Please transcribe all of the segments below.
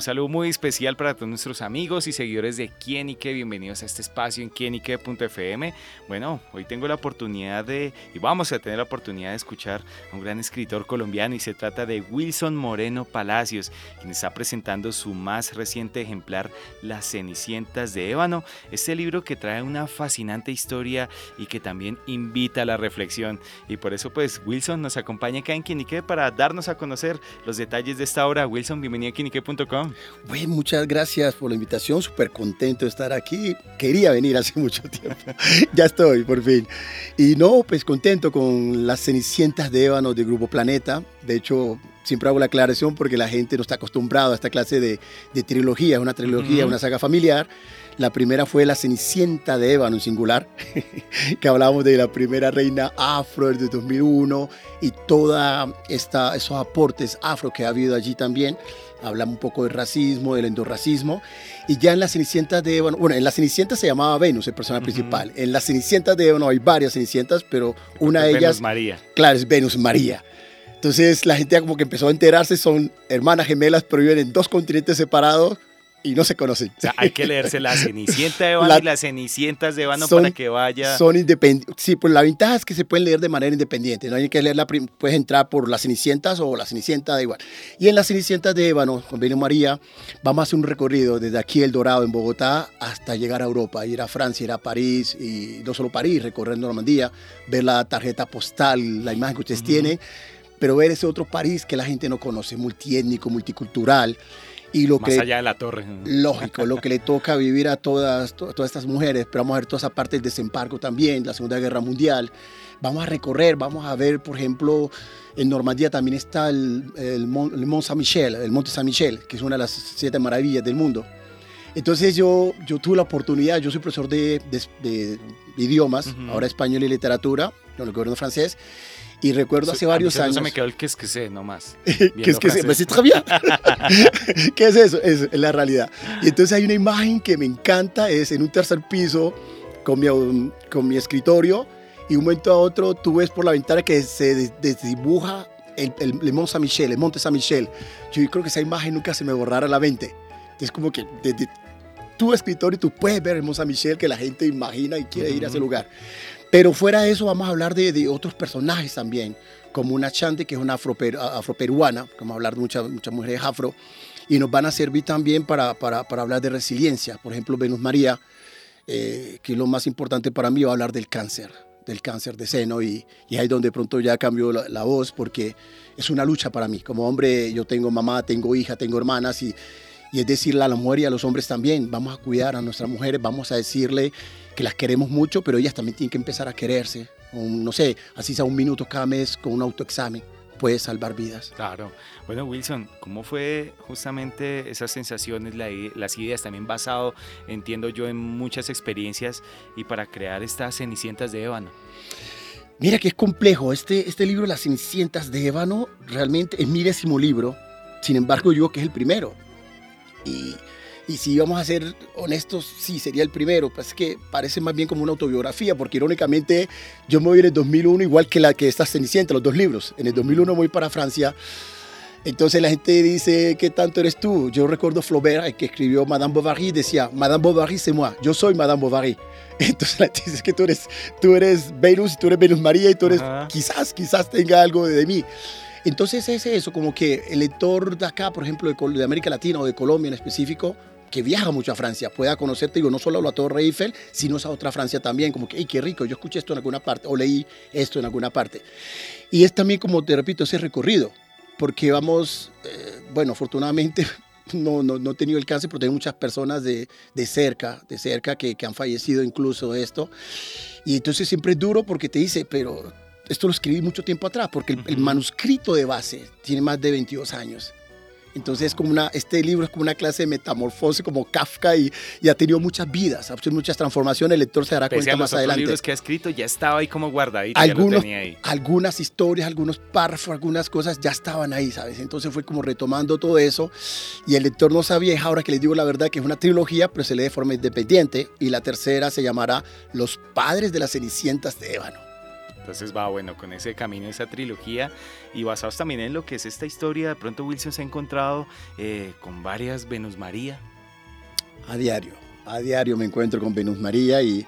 Un saludo muy especial para todos nuestros amigos y seguidores de Quién y qué. Bienvenidos a este espacio en quienique.fm. Bueno, hoy tengo la oportunidad de, y vamos a tener la oportunidad de escuchar a un gran escritor colombiano y se trata de Wilson Moreno Palacios, quien está presentando su más reciente ejemplar, Las Cenicientas de Ébano. Este libro que trae una fascinante historia y que también invita a la reflexión. Y por eso pues Wilson nos acompaña acá en Quién y qué para darnos a conocer los detalles de esta obra. Wilson, bienvenido a muchas gracias por la invitación, súper contento de estar aquí. Quería venir hace mucho tiempo, ya estoy por fin. Y no, pues contento con las Cenicientas de Ébano de Grupo Planeta. De hecho, siempre hago la aclaración porque la gente no está acostumbrada a esta clase de, de trilogía, es una trilogía, una saga familiar. La primera fue La Cenicienta de Ébano en singular, que hablamos de la primera reina afro desde 2001 y todos esos aportes afro que ha habido allí también. Hablamos un poco del racismo, del endorracismo. Y ya en La Cenicienta de Ébano, bueno, en La Cenicienta se llamaba Venus, el personaje principal. En La Cenicienta de Ébano hay varias Cenicientas, pero una de ellas... Venus María. Claro, es Venus María. Entonces la gente como que empezó a enterarse, son hermanas gemelas, pero viven en dos continentes separados y no se conocen. O sea, hay que leerse la Cenicienta de Ébano y las Cenicientas de Ébano para que vaya. Son independientes. Sí, pues la ventaja es que se pueden leer de manera independiente. No hay que leerla, puedes entrar por las Cenicientas o la Cenicienta, da igual. Y en las Cenicientas de Ébano, con Venus María, vamos a hacer un recorrido desde aquí, El Dorado, en Bogotá, hasta llegar a Europa, ir a Francia, ir a París, y no solo París, recorrer Normandía, ver la tarjeta postal, la imagen que ustedes tienen, pero ver ese otro París que la gente no conoce, multiétnico, multicultural. Y lo Más que, allá de la torre. Lógico, lo que le toca vivir a todas, to- todas estas mujeres, pero vamos a ver toda esa parte del desembarco también, la Segunda Guerra Mundial. Vamos a recorrer, vamos a ver, por ejemplo, en Normandía también está el, el, Mon- el Mont Saint-Michel, el Monte San Michel, que es una de las siete maravillas del mundo. Entonces yo, yo tuve la oportunidad, yo soy profesor de, de- de idiomas, Ujú. ahora español y literatura, con el gobierno francés, y recuerdo hace varios a años... solo se me quedó el que es que sé, nomás. ¿Qué es que se, pues. ¿Qué es eso? Es, la realidad. Y entonces hay una imagen que me encanta, es en un tercer piso con mi, con mi escritorio y un momento a otro tú ves por la ventana que se des- desdibuja el, el, el Mont Saint-Michel, el Monte Saint-Michel. Yo creo que esa imagen nunca se me borrara la mente. Es como que desde tu escritorio tú puedes ver Mont Saint-Michel que la gente imagina y quiere ir a ese lugar. Pero fuera de eso vamos a hablar de, de otros personajes también, como una Chante que es una afroper- afroperuana, vamos a hablar de muchas, muchas mujeres afro, y nos van a servir también para, para, para hablar de resiliencia. Por ejemplo, Venus María, eh, que es lo más importante para mí, va a hablar del cáncer, del cáncer de seno, y, y ahí donde pronto ya cambió la, la voz, porque es una lucha para mí. Como hombre, yo tengo mamá, tengo hija, tengo hermanas, y, y es decirle a la mujer y a los hombres también, vamos a cuidar a nuestras mujeres, vamos a decirle que las queremos mucho, pero ellas también tienen que empezar a quererse. Un, no sé, así sea un minuto cada mes con un autoexamen, puede salvar vidas. Claro. Bueno, Wilson, ¿cómo fue justamente esas sensaciones, la las ideas, también basado, entiendo yo, en muchas experiencias y para crear estas cenicientas de ébano? Mira que es complejo. Este, este libro, Las Cenicientas de Ébano, realmente es mi décimo libro. Sin embargo, yo que es el primero. Y, y si vamos a ser honestos, sí, sería el primero. Pues es que parece más bien como una autobiografía, porque irónicamente yo me voy en el 2001, igual que la que está Cenicienta, los dos libros. En el 2001 voy para Francia. Entonces la gente dice, ¿qué tanto eres tú? Yo recuerdo Flaubert, el que escribió Madame Bovary, decía, Madame Bovary, c'est moi, yo soy Madame Bovary. Entonces la gente dice que tú eres, tú eres Venus, tú eres Venus María y tú eres, Ajá. quizás, quizás tenga algo de, mí. Entonces es eso, como que el lector de acá, por ejemplo, de, de América Latina o de Colombia en específico, que viaja mucho a Francia, pueda conocerte, digo, no solo la Torre Eiffel, sino esa otra Francia también, como que, ¡ay, qué rico! Yo escuché esto en alguna parte, o leí esto en alguna parte. Y es también, como te repito, ese recorrido, porque vamos, eh, bueno, afortunadamente no, no, no he tenido el cáncer, pero tengo muchas personas de, de cerca, de cerca que, que han fallecido incluso de esto. Y entonces siempre es duro porque te dice, pero esto lo escribí mucho tiempo atrás, porque el, manuscrito de base tiene más de 22 años. Entonces es como una, este libro es como una clase de metamorfosis, como Kafka, y, y ha tenido muchas vidas, ha tenido muchas transformaciones, el lector se dará Pese cuenta a los más otros adelante. libros que ha escrito, ya estaba ahí como guardadito, ya lo Algunos, tenía ahí. algunas historias, algunos párrafos, algunas cosas ya estaban ahí, ¿sabes? Entonces fue como retomando todo eso y el lector no sabía, ahora que les digo la verdad que es una trilogía, pero se lee de forma independiente y la tercera se llamará Los Padres de las Cenicientas de Ébano. Entonces va bueno con ese camino, esa trilogía y basados también en lo que es esta historia. De pronto Wilson se ha encontrado eh, con varias Venus María. A diario, a diario me encuentro con Venus María y,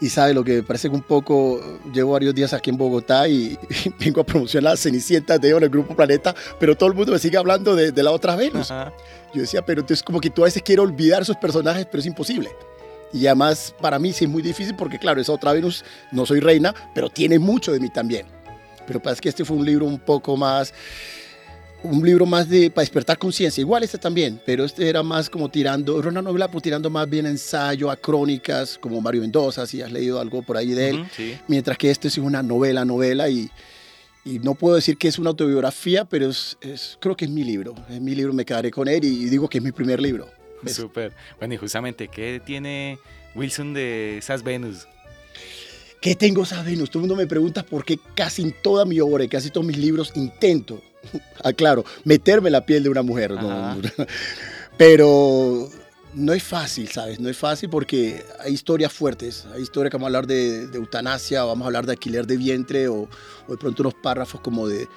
y sabe lo que parece que un poco, llevo varios días aquí en Bogotá y, vengo a promocionar Cenicienta de en el Grupo Planeta, pero todo el mundo me sigue hablando de, de la otra Venus. Yo decía, pero entonces como que tú a veces quieres olvidar esos personajes, pero es imposible. Y además para mí sí es muy difícil porque claro, esa otra Venus, no soy reina, pero tiene mucho de mí también. Pero parece que este fue un libro un poco más, un libro más de, para despertar conciencia. Igual este también, pero este era más como tirando, era una novela pues tirando más bien ensayo, a crónicas, como Mario Mendoza, si has leído algo por ahí de él. Mientras que este es una novela, novela y... Y no puedo decir que es una autobiografía, pero es, es, creo que es mi libro. Es mi libro, me quedaré con él y digo que es mi primer libro. Súper. Bueno, y justamente, ¿qué tiene Wilson de esas Venus? ¿Qué tengo esas Venus? Todo el mundo me pregunta por qué casi en toda mi obra y casi todos mis libros intento, aclaro, meterme en la piel de una mujer. Pero no es fácil, ¿sabes? No es fácil porque hay historias fuertes. Hay historias que vamos a hablar de, eutanasia, o vamos a hablar de alquiler de vientre, o, o de pronto unos párrafos como de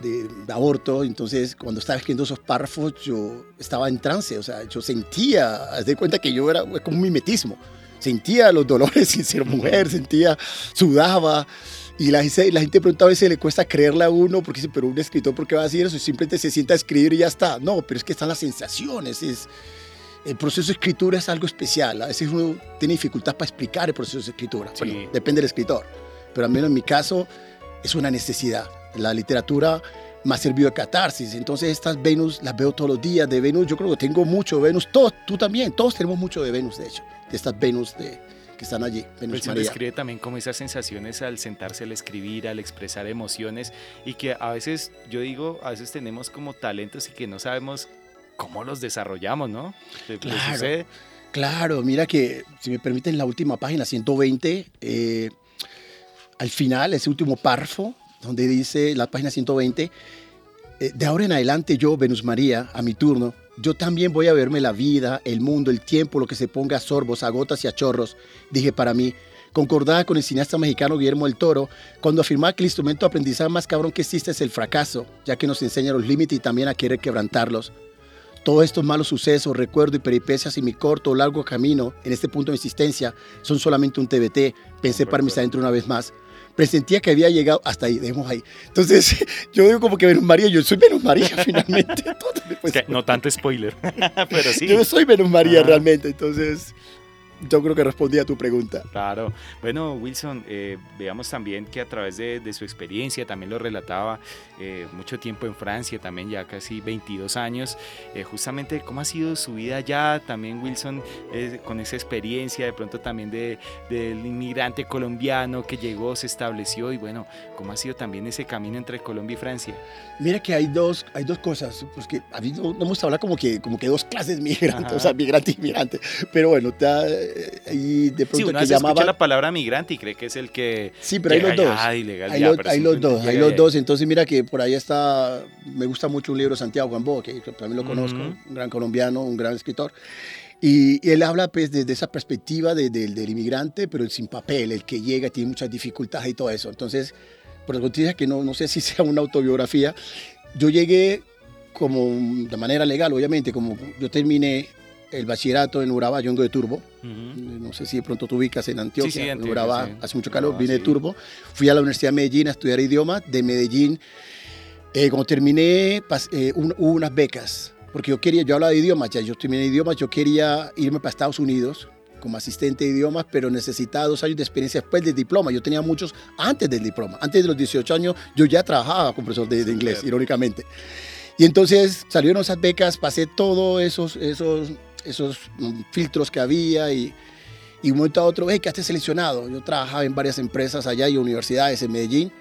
de, aborto. Entonces, cuando estaba escribiendo esos párrafos, yo estaba en trance. O sea, yo sentía, haz de cuenta que yo era como un mimetismo. Sentía los dolores sin ser mujer, sentía, sudaba. Y la gente, la gente pregunta a veces, le cuesta creerle a uno, porque dice, pero un escritor, ¿por qué va a decir eso? Simplemente se sienta a escribir y ya está. No, pero es que están las sensaciones. Es, el proceso de escritura es algo especial. A veces uno tiene dificultad para explicar el proceso de escritura. Bueno, depende del escritor. Pero al menos en mi caso, es una necesidad. La literatura me ha servido de catarsis. Entonces estas Venus las veo todos los días. De Venus yo creo que tengo mucho Venus. Todos, tú también. Todos tenemos mucho de Venus, de hecho. De estas Venus de, que están allí. Venus pues describe también como esas sensaciones al sentarse al escribir, al expresar emociones y que a veces, yo digo, a veces tenemos como talentos y que no sabemos cómo los desarrollamos, ¿no? Claro, claro. mira que, si me permiten, la última página, 120, eh, al final, ese último párrafo, donde dice la página 120, eh, de ahora en adelante yo, Venus María, a mi turno, yo también voy a verme la vida, el mundo, el tiempo, lo que se ponga a sorbos, a gotas y a chorros, dije para mí, concordada con el cineasta mexicano Guillermo del Toro, cuando afirmaba que el instrumento de aprendizaje más cabrón que existe es el fracaso, ya que nos enseña los límites y también a querer quebrantarlos. Todos estos malos sucesos, recuerdos y peripecias y mi corto o largo camino en este punto de existencia. Son solamente un TBT, pensé para mis adentro una vez más presentía que había llegado hasta ahí, dejemos ahí. Entonces, yo digo como que Venus María, yo soy Venus María finalmente. no tanto spoiler, pero sí. Yo soy Venus María realmente, entonces yo creo que respondí a tu pregunta. Claro. Bueno, Wilson, eh, veamos también que a través de, su experiencia, también lo relataba, eh, mucho tiempo en Francia, también ya casi 22 años, eh, justamente cómo ha sido su vida allá, también Wilson, con esa experiencia, de pronto también de, del inmigrante colombiano que llegó, se estableció, y bueno, cómo ha sido también ese camino entre Colombia y Francia. Mira que hay dos, hay dos cosas, pues que ha habido, no hemos hablado como que, como que dos clases migrantes, o sea, migrante y migrante, pero bueno, y de pronto sí, que llamaba la palabra migrante y cree que es el que sí pero hay los dos. hay, los dos hay los dos. entonces mira que por ahí está me gusta mucho un libro de Santiago Gamboa que también lo conozco un gran colombiano un gran escritor. Y, él habla pues desde esa perspectiva de, del inmigrante pero el sin papel el que llega tiene muchas dificultades y todo eso. Entonces por eso te que no, no sé si sea una autobiografía yo llegué como de manera legal obviamente como yo terminé el bachillerato en Urabá, yo vengo de Turbo. No sé si de pronto te ubicas en Antioquia, en Urabá, hace mucho calor, vine de Turbo. Fui a la Universidad de Medellín a estudiar idiomas. De Medellín, eh, cuando terminé, eh, hubo unas becas, porque yo quería, yo hablaba de idiomas, ya yo terminé idiomas, yo quería irme para Estados Unidos como asistente de idiomas, pero necesitaba dos años de experiencia después del diploma. Yo tenía muchos antes del diploma. Antes de los 18 años yo ya trabajaba como profesor de, de inglés, irónicamente. Y entonces salieron esas becas, pasé todos esos, esos esos mm, filtros que había y, y un momento a otro, hey, quedaste seleccionado. Yo trabajaba en varias empresas allá y universidades en Medellín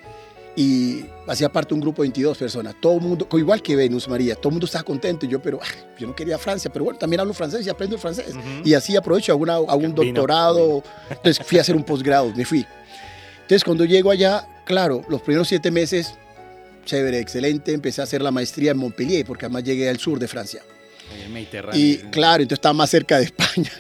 y hacía parte de un grupo de 22 personas. Todo el mundo, igual que Venus María, todo el mundo estaba contento y yo, pero yo no quería Francia, pero bueno, también hablo francés y aprendo el francés. Y así aprovecho a, una, un doctorado. Entonces fui a hacer un posgrado, me fui. Entonces cuando llego allá, claro, los primeros siete meses, chévere, excelente, empecé a hacer la maestría en Montpellier, porque además llegué al sur de Francia. Mediterráneo. Y claro, entonces estaba más cerca de España.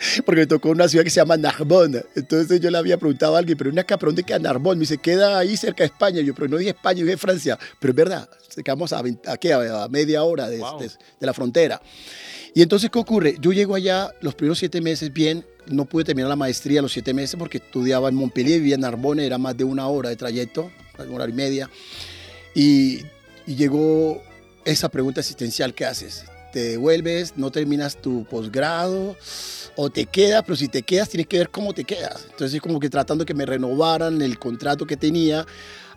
porque me tocó una ciudad que se llama Narbonne. Entonces yo le había preguntado a alguien, pero una ¿pero dónde queda Narbonne? Me dice, queda ahí cerca de España. Yo, pero no dije España, dije Francia. Pero es verdad, quedamos a, a, a media hora de, de, la frontera. Y entonces, ¿qué ocurre? Yo llego allá los primeros siete meses bien, no pude terminar la maestría los siete meses porque estudiaba en Montpellier, vivía en Narbonne, era más de una hora de trayecto, una hora y media. Y, y llegó esa pregunta existencial que haces te devuelves, no terminas tu posgrado o te quedas, pero si te quedas tienes que ver cómo te quedas. Entonces como que tratando que me renovaran el contrato que tenía,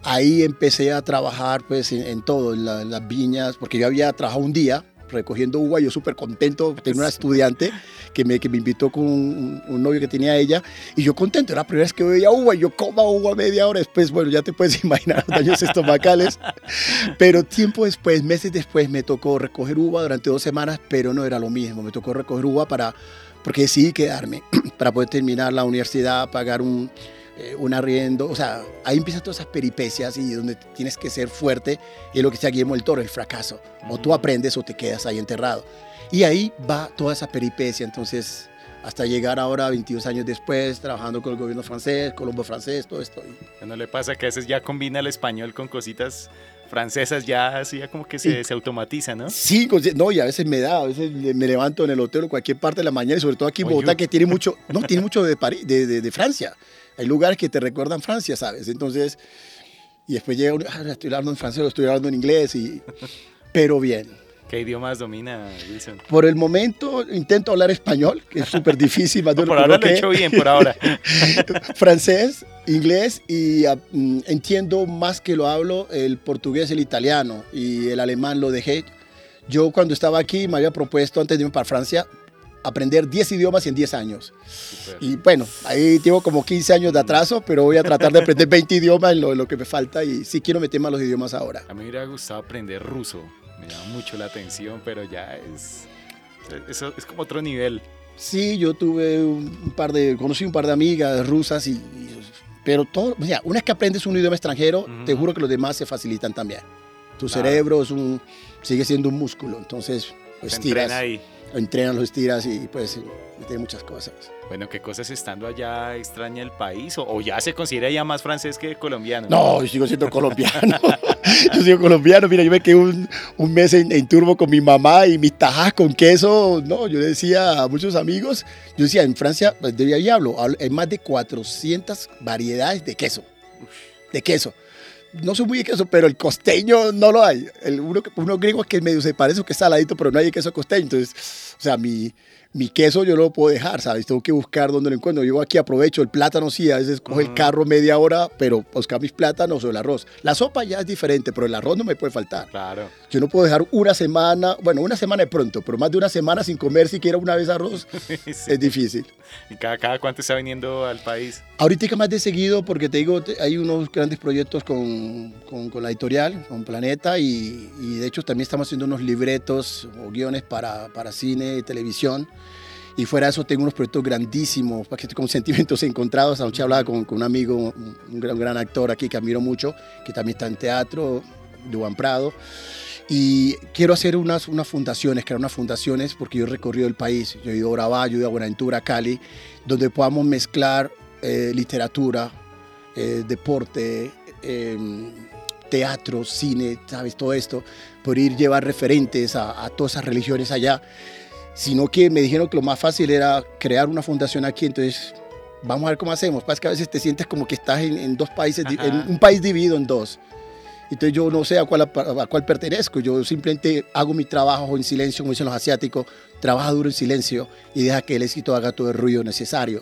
ahí empecé a trabajar pues en, todo, en, en, las viñas, porque yo había trabajado un día recogiendo uva, yo súper contento, tenía una estudiante que me, que me invitó con un, novio que tenía ella, y yo contento, era la primera vez que veía uva, y yo coma uva media hora después, bueno, ya te puedes imaginar los daños estomacales, pero tiempo después, meses después, me tocó recoger uva durante dos semanas, pero no era lo mismo, me tocó recoger uva para, porque decidí quedarme, para poder terminar la universidad, pagar un eh, un arriendo, o sea, ahí empiezan todas esas peripecias y donde tienes que ser fuerte, y es lo que decía Guillermo el Toro, el fracaso. O tú aprendes o te quedas ahí enterrado. Y ahí va toda esa peripecia, entonces, hasta llegar ahora, 22 años después, trabajando con el gobierno francés, Colombo francés, todo esto. ¿No le pasa que a veces ya combina el español con cositas francesas ya así ya como que se, se, automatiza, ¿no? Sí, no, y a veces me da, a veces me levanto en el hotel o cualquier parte de la mañana y sobre todo aquí en Bogotá que tiene mucho, no, tiene mucho de, París, de, de, de Francia. Hay lugares que te recuerdan Francia, ¿sabes? Entonces, y después llega uno, ah, estoy hablando en francés, estoy hablando en inglés, y, pero bien. ¿Qué idiomas domina Wilson? Por el momento intento hablar español, que es súper difícil. Más no, por ahora lo he hecho bien, por ahora. Francés, inglés y uh, entiendo más que lo hablo el portugués, el italiano y el alemán lo dejé. Yo cuando estaba aquí me había propuesto antes de irme para Francia aprender 10 idiomas en 10 años. Y bueno, ahí tengo como 15 años de atraso, pero voy a tratar de aprender 20 idiomas en lo, lo, que me falta y sí quiero meterme a los idiomas ahora. A mí me hubiera gustado aprender ruso, me llama mucho la atención, pero ya es, eso es como otro nivel. Sí, yo tuve un par de, conocí un par de amigas rusas y, pero todo, o sea, una vez que aprendes un idioma extranjero, te juro que los demás se facilitan también. Tu cerebro es un, sigue siendo un músculo, entonces pues, tiras. ahí entrenan, los estiras y pues tiene muchas cosas. Bueno, ¿qué cosas estando allá extraña el país? ¿O, ya se considera ya más francés que colombiano? No, yo sigo siendo colombiano. yo sigo colombiano. Mira, yo me quedé un, un mes en, turbo con mi mamá y mis tajas con queso. No, yo decía a muchos amigos, yo decía, en Francia, pues, de hablo, hay más de 400 variedades de queso. De queso no soy muy de queso, pero el costeño no lo hay. El, uno, uno griego que medio se parece que es saladito, pero no hay queso costeño. Entonces, o sea, mi, mi queso yo no lo puedo dejar, ¿sabes? Tengo que buscar dónde lo encuentro. Yo aquí aprovecho el plátano, sí, a veces cojo el carro media hora, pero buscar mis plátanos o el arroz. La sopa ya es diferente, pero el arroz no me puede faltar. Claro. Yo no puedo dejar una semana, bueno, una semana de pronto, pero más de una semana sin comer siquiera una vez arroz es difícil. ¿Y cada, cada cuánto está viniendo al país? Ahorita más de seguido, porque te digo, hay unos grandes proyectos con, con, con la editorial, con Planeta, y, y, de hecho también estamos haciendo unos libretos o guiones para, para cine y televisión. Y fuera de eso tengo unos proyectos grandísimos, con sentimientos encontrados. Anoche hablaba con, con un amigo, un gran, gran, actor aquí que admiro mucho, que también está en teatro, Juan Prado. Y quiero hacer unas, unas fundaciones, crear unas fundaciones, porque yo he recorrido el país. Yo he ido a Urabá, yo he ido a Buenaventura, Cali, donde podamos mezclar eh, literatura, eh, deporte, eh, teatro, cine, ¿sabes? Todo esto, por ir llevar referentes a, a todas esas religiones allá sino que me dijeron que lo más fácil era crear una fundación aquí, entonces vamos a ver cómo hacemos. Pasa que a veces te sientes como que estás en, dos países, en un país dividido en dos. Entonces yo no sé a cuál, a, cuál pertenezco, yo simplemente hago mi trabajo en silencio, como dicen los asiáticos, trabaja duro en silencio y deja que el éxito haga todo el ruido necesario.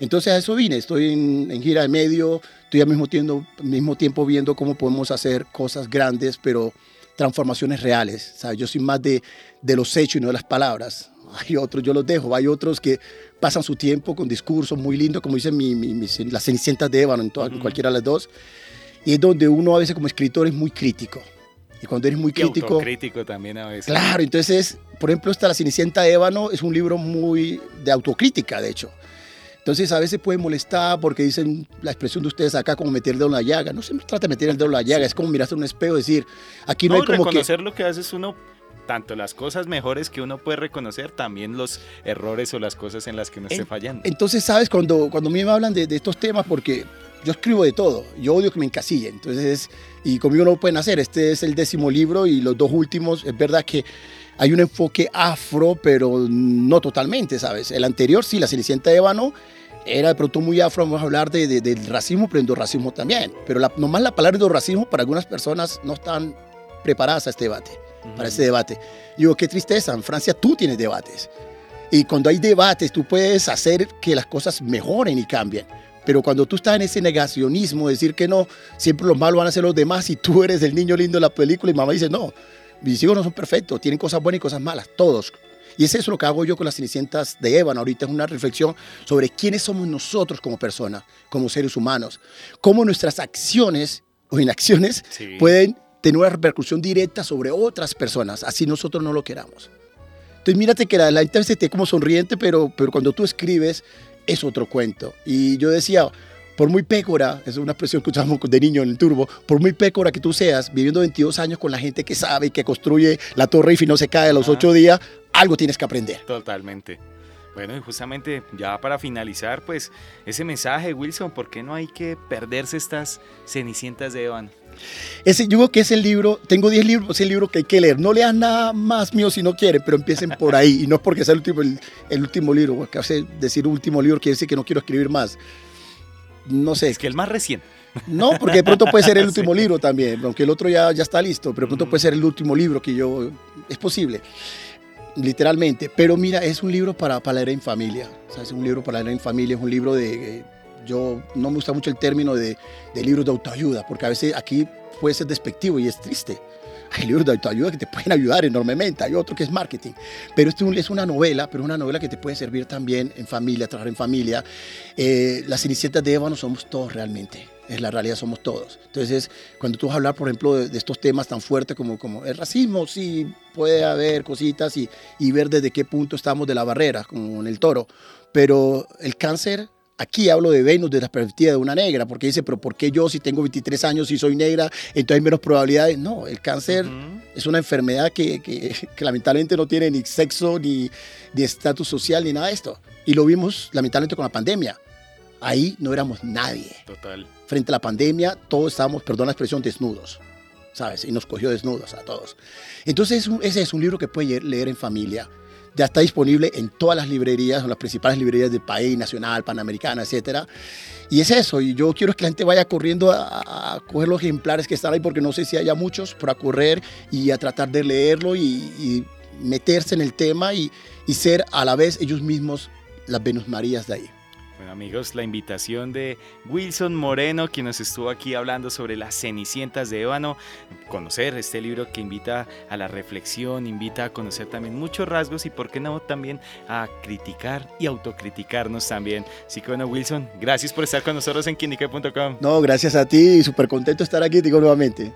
Entonces a eso vine, estoy en, gira de medio, estoy al mismo tiempo, mismo tiempo viendo cómo podemos hacer cosas grandes, pero transformaciones reales. ¿sabes? Yo soy más de, de los hechos y no de las palabras. Hay otros, yo los dejo, hay otros que pasan su tiempo con discursos muy lindos, como dicen mi, mi, las cenicientas de Ébano, en, cualquiera de las dos. Y es donde uno a veces como escritor es muy crítico. Y cuando eres muy crítico... crítico también a veces. Claro, entonces, por ejemplo, esta La Cenicienta de Ébano es un libro muy de autocrítica, de hecho. Entonces a veces puede molestar porque dicen la expresión de ustedes acá como meter el dedo en la llaga. No se trata de meter el dedo en la llaga, es como mirarse en un espejo y decir, aquí no, hay como reconocer lo que haces uno tanto las cosas mejores que uno puede reconocer, también los errores o las cosas en las que uno esté fallando. Entonces, ¿sabes? Cuando, cuando a mí me hablan de, de estos temas, porque yo escribo de todo, yo odio que me encasillen, entonces, y conmigo no lo pueden hacer, este es el décimo libro y los dos últimos, es verdad que hay un enfoque afro, pero no totalmente, ¿sabes? El anterior, sí, la Cenicienta de Ébano, era de pronto muy afro, vamos a hablar de, de, del racismo, pero endorracismo también. Pero la, nomás la palabra endorracismo para algunas personas no están preparadas a este debate, uh -huh. para este debate. Y digo, qué tristeza, en Francia tú tienes debates. Y cuando hay debates, tú puedes hacer que las cosas mejoren y cambien. Pero cuando tú estás en ese negacionismo, decir que no, siempre los malos van a ser los demás y tú eres el niño lindo de la película y mamá dice, no, mis hijos no son perfectos, tienen cosas buenas y cosas malas, todos. Y es eso lo que hago yo con las Cenicientas de Ébano. Ahorita es una reflexión sobre quiénes somos nosotros como personas, como seres humanos. Cómo nuestras acciones o inacciones sí. pueden tener una repercusión directa sobre otras personas, así nosotros no lo queramos. Entonces, mírate que la, la gente como sonriente, pero, pero cuando tú escribes es otro cuento. Y yo decía, por muy pécora, es una expresión que usamos de niño en el turbo, por muy pécora que tú seas, viviendo 22 años con la gente que sabe y que construye la Torre y no se cae a los 8 días, algo tienes que aprender. Totalmente. Bueno, y justamente ya para finalizar, pues ese mensaje, Wilson, ¿por qué no hay que perderse estas cenicientas de Evan? Ese, yo creo que es el libro, tengo 10 libros, es el libro que hay que leer. No lean nada más mío si no quieren, pero empiecen por ahí. Y no es porque sea el último, el, el último libro, porque hace decir último libro quiere decir que no quiero escribir más. No sé. Es que el más reciente. No, porque de pronto puede ser el último sí. libro también, aunque el otro ya, ya está listo, pero de pronto puede ser el último libro que yo... Es posible literalmente. Pero mira, es un libro para, para leer en familia. O sea, es un libro para leer en familia, es un libro de... Yo no me gusta mucho el término de, de libros de autoayuda, porque a veces aquí puede ser despectivo y es triste. Hay libros de autoayuda que te pueden ayudar enormemente, hay otro que es marketing. Pero esto es una novela, pero una novela que te puede servir también en familia, trabajar en familia. Eh, las Cenicientas de Ébano somos todos realmente es la realidad, somos todos. Entonces, cuando tú vas a hablar, por ejemplo, de, de, estos temas tan fuertes como, como el racismo, sí puede haber cositas y, y ver desde qué punto estamos de la barrera, como en el toro, pero el cáncer... Aquí hablo de Venus desde la perspectiva de una negra, porque dice, pero ¿por qué yo si tengo 23 años y soy negra, entonces hay menos probabilidades? No, el cáncer uh -huh. es una enfermedad que, que, que, lamentablemente no tiene ni sexo, ni estatus social, ni nada de esto. Y lo vimos lamentablemente con la pandemia ahí no éramos nadie. Total. Frente a la pandemia, todos estábamos, perdón la expresión, desnudos, ¿sabes? Y nos cogió desnudos a todos. Entonces, ese es un libro que puede leer en familia. Ya está disponible en todas las librerías, en las principales librerías del país, nacional, panamericana, etcétera. Y es eso, y yo quiero que la gente vaya corriendo a, a, coger los ejemplares que están ahí, porque no sé si haya muchos, para correr y a tratar de leerlo y, y meterse en el tema y, y ser a la vez ellos mismos las Venus Marías de ahí. Bueno amigos, la invitación de Wilson Moreno, quien nos estuvo aquí hablando sobre las Cenicientas de Ébano, conocer este libro que invita a la reflexión, invita a conocer también muchos rasgos y por qué no también a criticar y autocriticarnos también. Así que bueno Wilson, gracias por estar con nosotros en quinique.com. No, gracias a ti y súper contento de estar aquí, digo nuevamente.